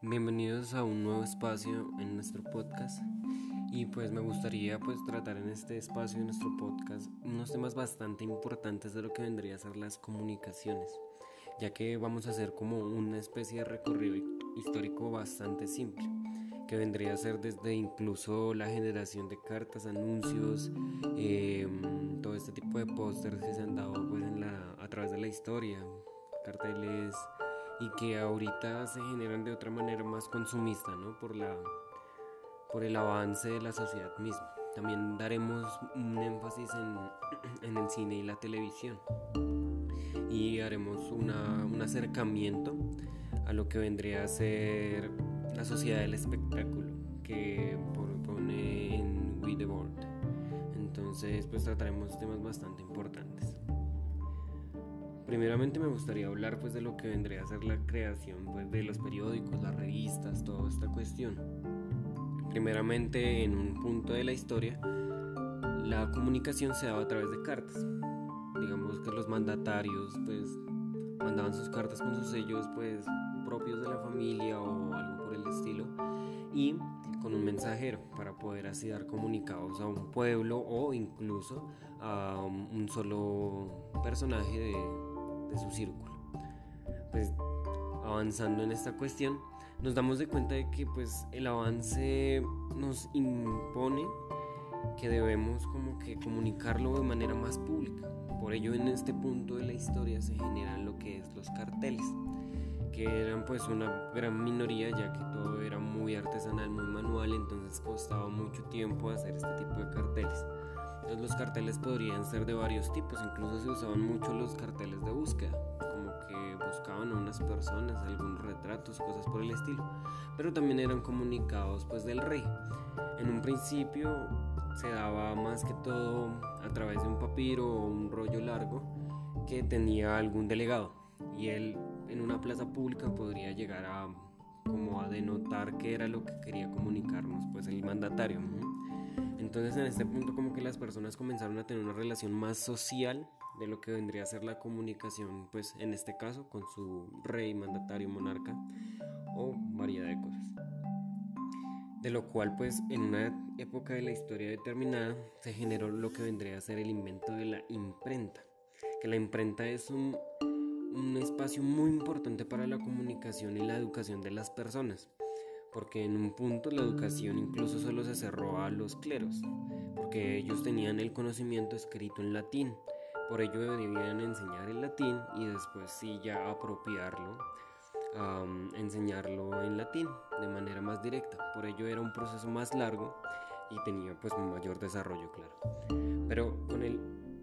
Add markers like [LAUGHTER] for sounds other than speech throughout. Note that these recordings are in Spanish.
Bienvenidos a un nuevo espacio en nuestro podcast. Y pues me gustaría pues tratar en este espacio de nuestro podcast unos temas bastante importantes de lo que vendría a ser las comunicaciones, ya que vamos a hacer como una especie de recorrido histórico bastante simple, que vendría a ser desde incluso la generación de cartas, anuncios, em, todo este tipo de pósters que se han dado pues en la, a través de la historia, carteles y que ahorita se generan de otra manera más consumista, ¿no? Por, la, por el avance de la sociedad misma. También daremos un énfasis en, [CLEARS THROAT] en el cine y la televisión y haremos una, un acercamiento a lo que vendría a ser la sociedad del espectáculo que propone en We the World. Entonces, pues trataremos temas bastante importantes. Primeramente me gustaría hablar pues de lo que vendría a ser la creación pues, de los periódicos, las revistas, toda esta cuestión. Primeramente en un punto de la historia la comunicación se daba a través de cartas. Digamos que los mandatarios pues mandaban sus cartas con sus sellos pues propios de la familia o algo por el estilo y con un mensajero para poder así dar comunicados a un pueblo o incluso a un solo personaje de, de su círculo. Pues avanzando en esta cuestión, nos damos de cuenta de que pues el avance nos impone que debemos como que comunicarlo de manera más pública. Por ello en este punto de la historia se generan lo que es los carteles, que eran pues una gran minoría ya que todo era muy artesanal, muy manual, entonces costaba mucho tiempo hacer este tipo de carteles los carteles podrían ser de varios tipos, incluso se usaban mucho los carteles de búsqueda, como que buscaban a unas personas, algunos retratos, cosas por el estilo, pero también eran comunicados pues del rey. En un principio se daba más que todo a través de un papiro o un rollo largo que tenía algún delegado y él en una plaza pública podría llegar a como a denotar qué era lo que quería comunicarnos pues el mandatario. Entonces en este punto como que las personas comenzaron a tener una relación más social de lo que vendría a ser la comunicación, pues en este caso con su rey, mandatario, monarca o variedad de cosas. De lo cual pues en una época de la historia determinada se generó lo que vendría a ser el invento de la imprenta, que la imprenta es un, un espacio muy importante para la comunicación y la educación de las personas porque en un punto la educación incluso solo se cerró a los cleros, porque ellos tenían el conocimiento escrito en latín, por ello debían enseñar el latín y después sí ya apropiarlo, enseñarlo en latín de manera más directa, por ello era un proceso más largo y tenía pues un mayor desarrollo, claro. Pero con el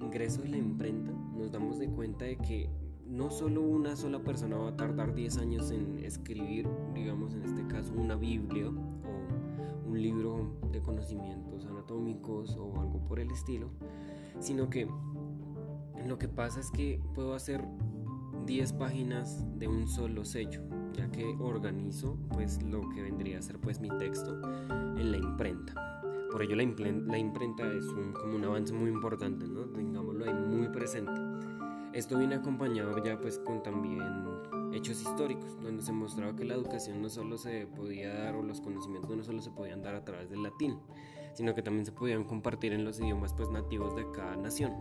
ingreso de la imprenta nos damos de cuenta de que no solo una sola persona va a tardar 10 años en escribir, digamos en este caso, una Biblia o un libro de conocimientos anatómicos o algo por el estilo, sino que lo que pasa es que puedo hacer 10 páginas de un solo sello, ya que organizo pues lo que vendría a ser pues mi texto en la imprenta. Por ello la, imprenta es un, como un avance muy importante, ¿no? Tengámoslo ahí muy presente. Esto viene acompañado ya pues con también hechos históricos, donde se mostraba que la educación no solo se podía dar o los conocimientos no solo se podían dar a través del latín, sino que también se podían compartir en los idiomas pues nativos de cada nación.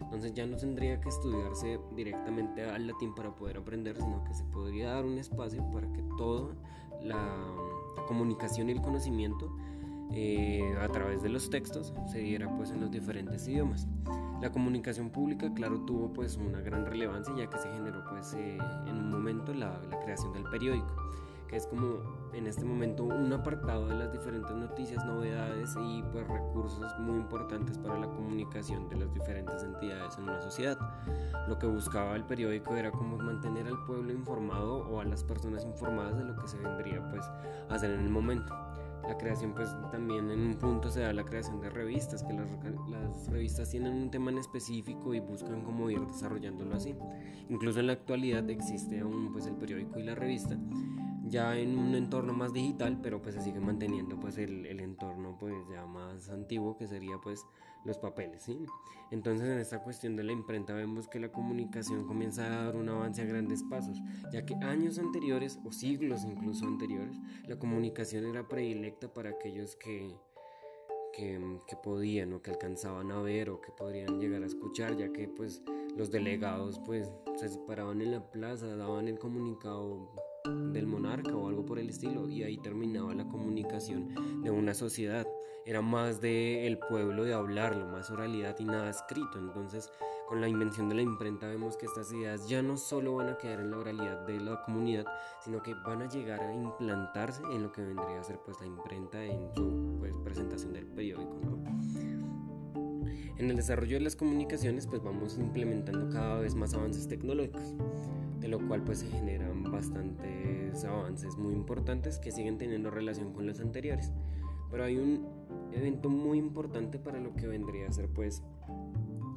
Entonces ya no tendría que estudiarse directamente al latín para poder aprender, sino que se podría dar un espacio para que toda la, comunicación y el conocimiento eh, a través de los textos se diera pues en los diferentes idiomas. La comunicación pública, claro, tuvo pues una gran relevancia ya que se generó pues eh, en un momento la, creación del periódico, que es como en este momento un apartado de las diferentes noticias, novedades y pues recursos muy importantes para la comunicación de las diferentes entidades en una sociedad. Lo que buscaba el periódico era como mantener al pueblo informado o a las personas informadas de lo que se vendría pues a hacer en el momento la creación pues también en un punto se da la creación de revistas, que las, las, revistas tienen un tema en específico y buscan cómo ir desarrollándolo así. Incluso en la actualidad existe aún pues el periódico y la revista, ya en un entorno más digital, pero pues se sigue manteniendo pues el, el entorno pues ya más antiguo que sería pues los papeles, ¿sí? Entonces en esta cuestión de la imprenta vemos que la comunicación comienza a dar un avance a grandes pasos, ya que años anteriores o siglos incluso anteriores, la comunicación era predilecta para aquellos que, que, podían o que alcanzaban a ver o que podrían llegar a escuchar, ya que pues los delegados pues se separaban en la plaza, daban el comunicado del monarca o algo por el estilo y ahí terminaba la comunicación de una sociedad era más de el pueblo de hablarlo más oralidad y nada escrito entonces con la invención de la imprenta vemos que estas ideas ya no solo van a quedar en la oralidad de la comunidad sino que van a llegar a implantarse en lo que vendría a ser pues la imprenta en su pues, presentación del periódico en el desarrollo de las comunicaciones pues vamos implementando cada vez más avances tecnológicos de lo cual pues se generan bastantes avances muy importantes que siguen teniendo relación con los anteriores. Pero hay un evento muy importante para lo que vendría a ser pues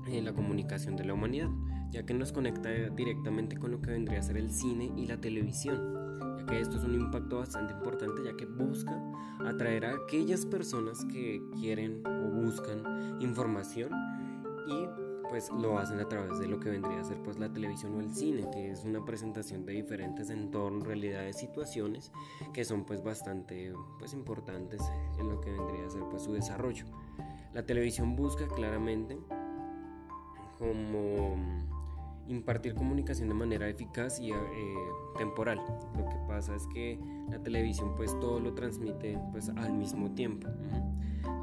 eh, la comunicación de la humanidad, ya que nos conecta directamente con lo que vendría a ser el cine y la televisión, ya que esto es un impacto bastante importante ya que busca atraer a aquellas personas que quieren o buscan información y pues lo hacen a través de lo que vendría a ser pues la televisión o el cine, que es una presentación de diferentes entornos, realidades, situaciones que son pues bastante pues importantes en lo que vendría a ser pues su desarrollo. La televisión busca claramente como impartir comunicación de manera eficaz y eh, temporal. Lo que pasa es que la televisión pues todo lo transmite pues al mismo tiempo.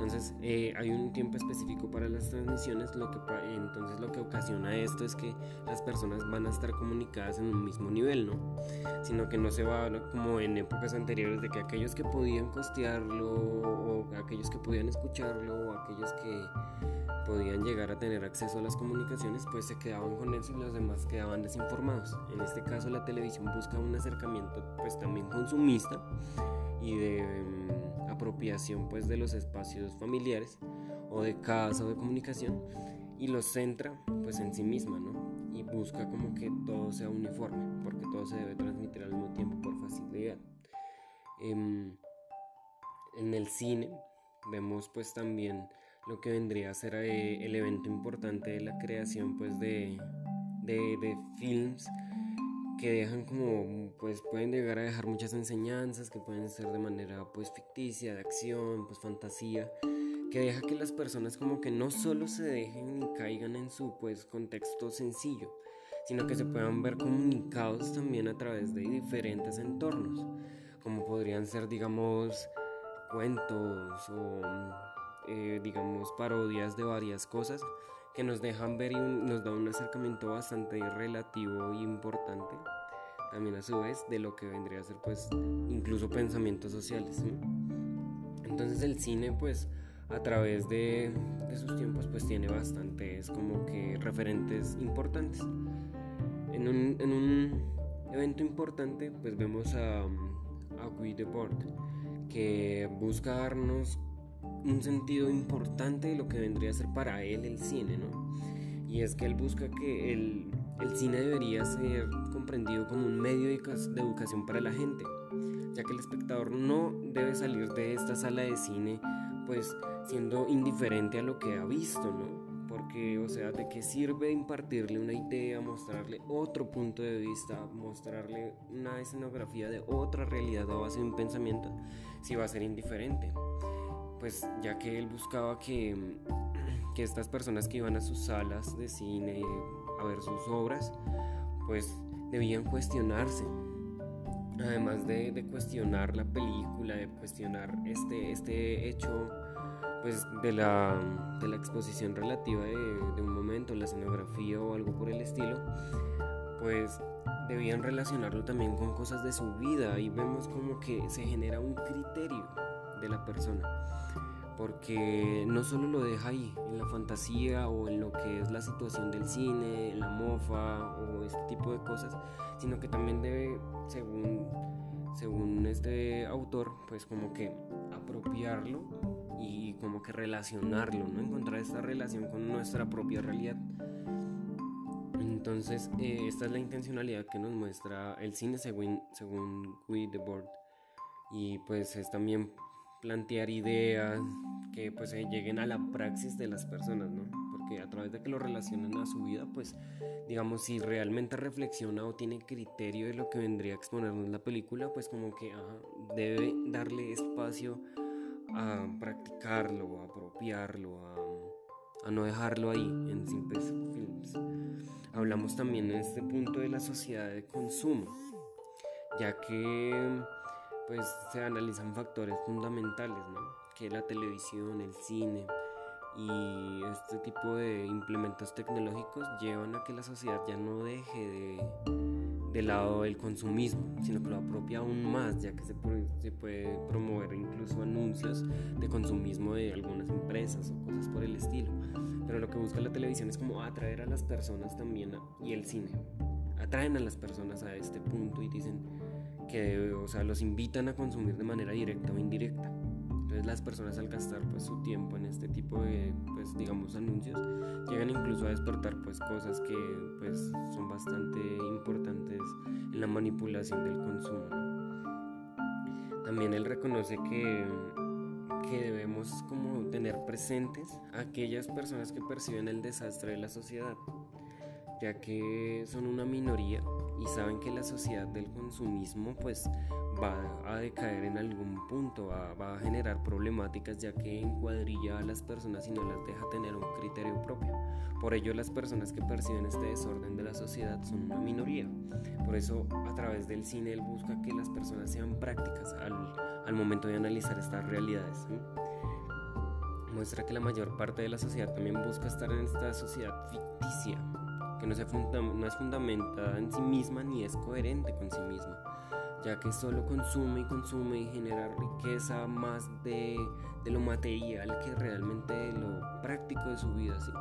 Entonces eh, hay un tiempo específico para las transmisiones, lo que, entonces lo que ocasiona esto es que las personas van a estar comunicadas en un mismo nivel, ¿no? Sino que no se va como en épocas anteriores de que aquellos que podían costearlo o aquellos que podían escucharlo o aquellos que podían llegar a tener acceso a las comunicaciones, pues se quedaban con eso y los demás quedaban desinformados. En este caso la televisión busca un acercamiento pues también consumista y de mm, apropiación pues de los espacios familiares o de casa o de comunicación y los centra pues en sí misma, ¿no? Y busca como que todo sea uniforme, porque todo se debe transmitir al mismo tiempo por facilidad. Em, en el cine vemos pues también lo que vendría a ser eh, el evento importante de la creación pues de, de, films que dejan como pues pueden llegar a dejar muchas enseñanzas que pueden ser de manera pues ficticia de acción pues fantasía que deja que las personas como que no solo se dejen y caigan en su pues contexto sencillo sino que se puedan ver comunicados también a través de diferentes entornos como podrían ser digamos cuentos o eh, digamos, parodias de varias cosas que nos dejan ver y nos da un acercamiento bastante relativo y importante también a su vez de lo que vendría a ser pues incluso pensamientos sociales entonces el cine pues a través de, sus tiempos pues tiene bastantes como que referentes importantes. En un, en un evento importante pues vemos a, a Guy que busca darnos un sentido importante de lo que vendría a ser para él el cine, ¿no? Y es que él busca que el, el cine debería ser comprendido como un medio de educación para la gente, ya que el espectador no debe salir de esta sala de cine pues siendo indiferente a lo que ha visto, ¿no? Porque, o sea, ¿de qué sirve impartirle una idea, mostrarle otro punto de vista, mostrarle una escenografía de otra realidad a base de un pensamiento si va a ser indiferente? Pues ya que él buscaba que, [CLEARS THROAT] que estas personas que iban a sus salas de cine a ver sus obras, pues debían cuestionarse. Además de, de, cuestionar la película, de cuestionar este, este hecho pues de la, de la exposición relativa de, de, un momento, la escenografía o algo por el estilo, pues debían relacionarlo también con cosas de su vida y vemos como que se genera un criterio de la persona porque no solo lo deja ahí, en la fantasía o en lo que es la situación del cine, la mofa o este tipo de cosas, sino que también debe, según, según este autor, pues como que apropiarlo y como que relacionarlo, ¿no? Encontrar esta relación con nuestra propia realidad. Entonces, eh, esta es la intencionalidad que nos muestra el cine según, según Guy Debord. Y pues es también plantear ideas que pues lleguen a la praxis de las personas, ¿no? Porque a través de que lo relacionen a su vida, pues digamos, si realmente reflexiona o tiene criterio de lo que vendría a exponernos la película, pues como que debe darle espacio a practicarlo, a apropiarlo, a, a no dejarlo ahí en simples films. Hablamos también en este punto de la sociedad de consumo, ya que pues se analizan factores fundamentales, ¿no? Que la televisión, el cine y este tipo de implementos tecnológicos llevan a que la sociedad ya no deje de, de lado el consumismo, sino que lo apropia aún más, ya que se puede, se puede promover incluso anuncios de consumismo de algunas empresas o cosas por el estilo. Pero lo que busca la televisión es como atraer a las personas también y el cine. Atraen a las personas a este punto y dicen que o sea, los invitan a consumir de manera directa o indirecta. Entonces las personas al gastar pues su tiempo en este tipo de pues digamos anuncios llegan incluso a despertar pues cosas que pues son bastante importantes en la manipulación del consumo. También él reconoce que que debemos como tener presentes a aquellas personas que perciben el desastre de la sociedad, ya que son una minoría y saben que la sociedad del consumismo pues va a decaer en algún punto, va, a generar problemáticas ya que encuadrilla a las personas y no las deja tener un criterio propio. Por ello las personas que perciben este desorden de la sociedad son una minoría. Por eso a través del cine él busca que las personas sean prácticas al, al momento de analizar estas realidades. Muestra que la mayor parte de la sociedad también busca estar en esta sociedad ficticia, que no, se no es fundamentada en sí misma ni es coherente con sí misma ya que solo consume y consume y genera riqueza más de, de lo material que realmente de lo práctico de su vida. ¿sí?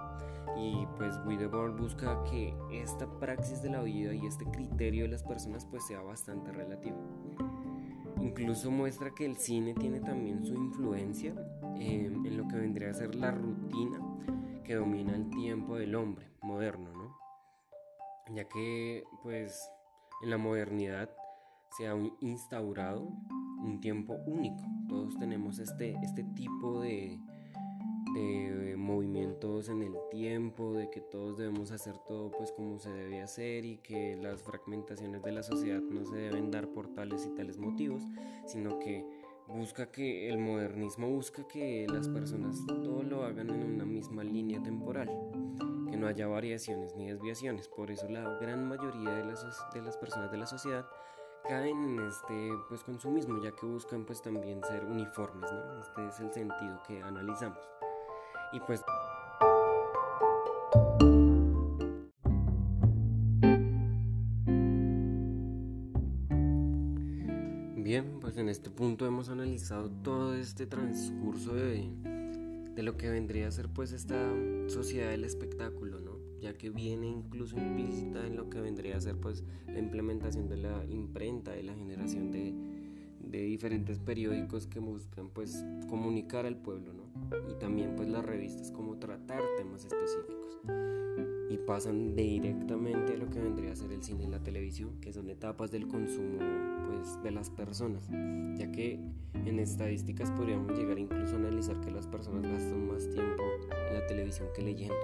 Y pues Widebord busca que esta praxis de la vida y este criterio de las personas pues sea bastante relativo. Incluso muestra que el cine tiene también su influencia em, en lo que vendría a ser la rutina que domina el tiempo del hombre moderno, ¿no? Ya que pues en la modernidad se ha instaurado un tiempo único. Todos tenemos este, este tipo de, movimientos en el tiempo, de que todos debemos hacer todo pues como se debe hacer y que las fragmentaciones de la sociedad no se deben dar por tales y tales motivos, sino que busca que el modernismo busca que las personas todo lo hagan en una misma línea temporal, que no haya variaciones ni desviaciones. Por eso la gran mayoría de las, de las personas de la sociedad caen en este pues consumismo ya que buscan pues también ser uniformes ¿no? este es el sentido que analizamos y pues bien pues en este punto hemos analizado todo este transcurso de, de lo que vendría a ser pues esta sociedad del espectáculo no ya que viene incluso implícita en lo que vendría a ser pues la implementación de la imprenta, de la generación de, de diferentes periódicos que buscan pues comunicar al pueblo, ¿no? Y también pues las revistas como tratar temas específicos. Y pasan directamente a lo que vendría a ser el cine y la televisión, que son etapas del consumo pues de las personas, ya que en estadísticas podríamos llegar incluso a analizar que las personas gastan más tiempo en la televisión que leyendo.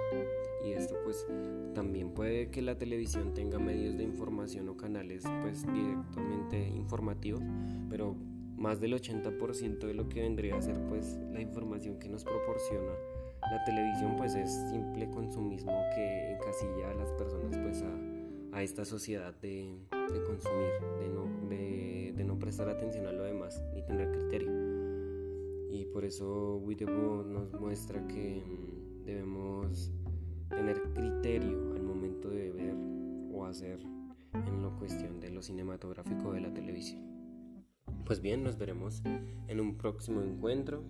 Y esto pues también puede que la televisión tenga medios de información o canales pues directamente informativos, pero más del 80% de lo que vendría a ser pues la información que nos proporciona la televisión pues es simple consumismo que encasilla a las personas pues a, esta sociedad de, consumir, de no, prestar atención a lo demás ni tener criterio. Y por eso Wittebow nos muestra que mm, debemos tener criterio al momento de ver o hacer en la cuestión de lo cinematográfico de la televisión. Pues bien, nos veremos en un próximo encuentro.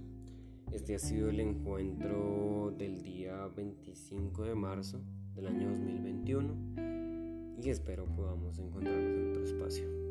Este ha sido el encuentro del día 25 de marzo del año 2021 y espero podamos encontrarnos en otro espacio.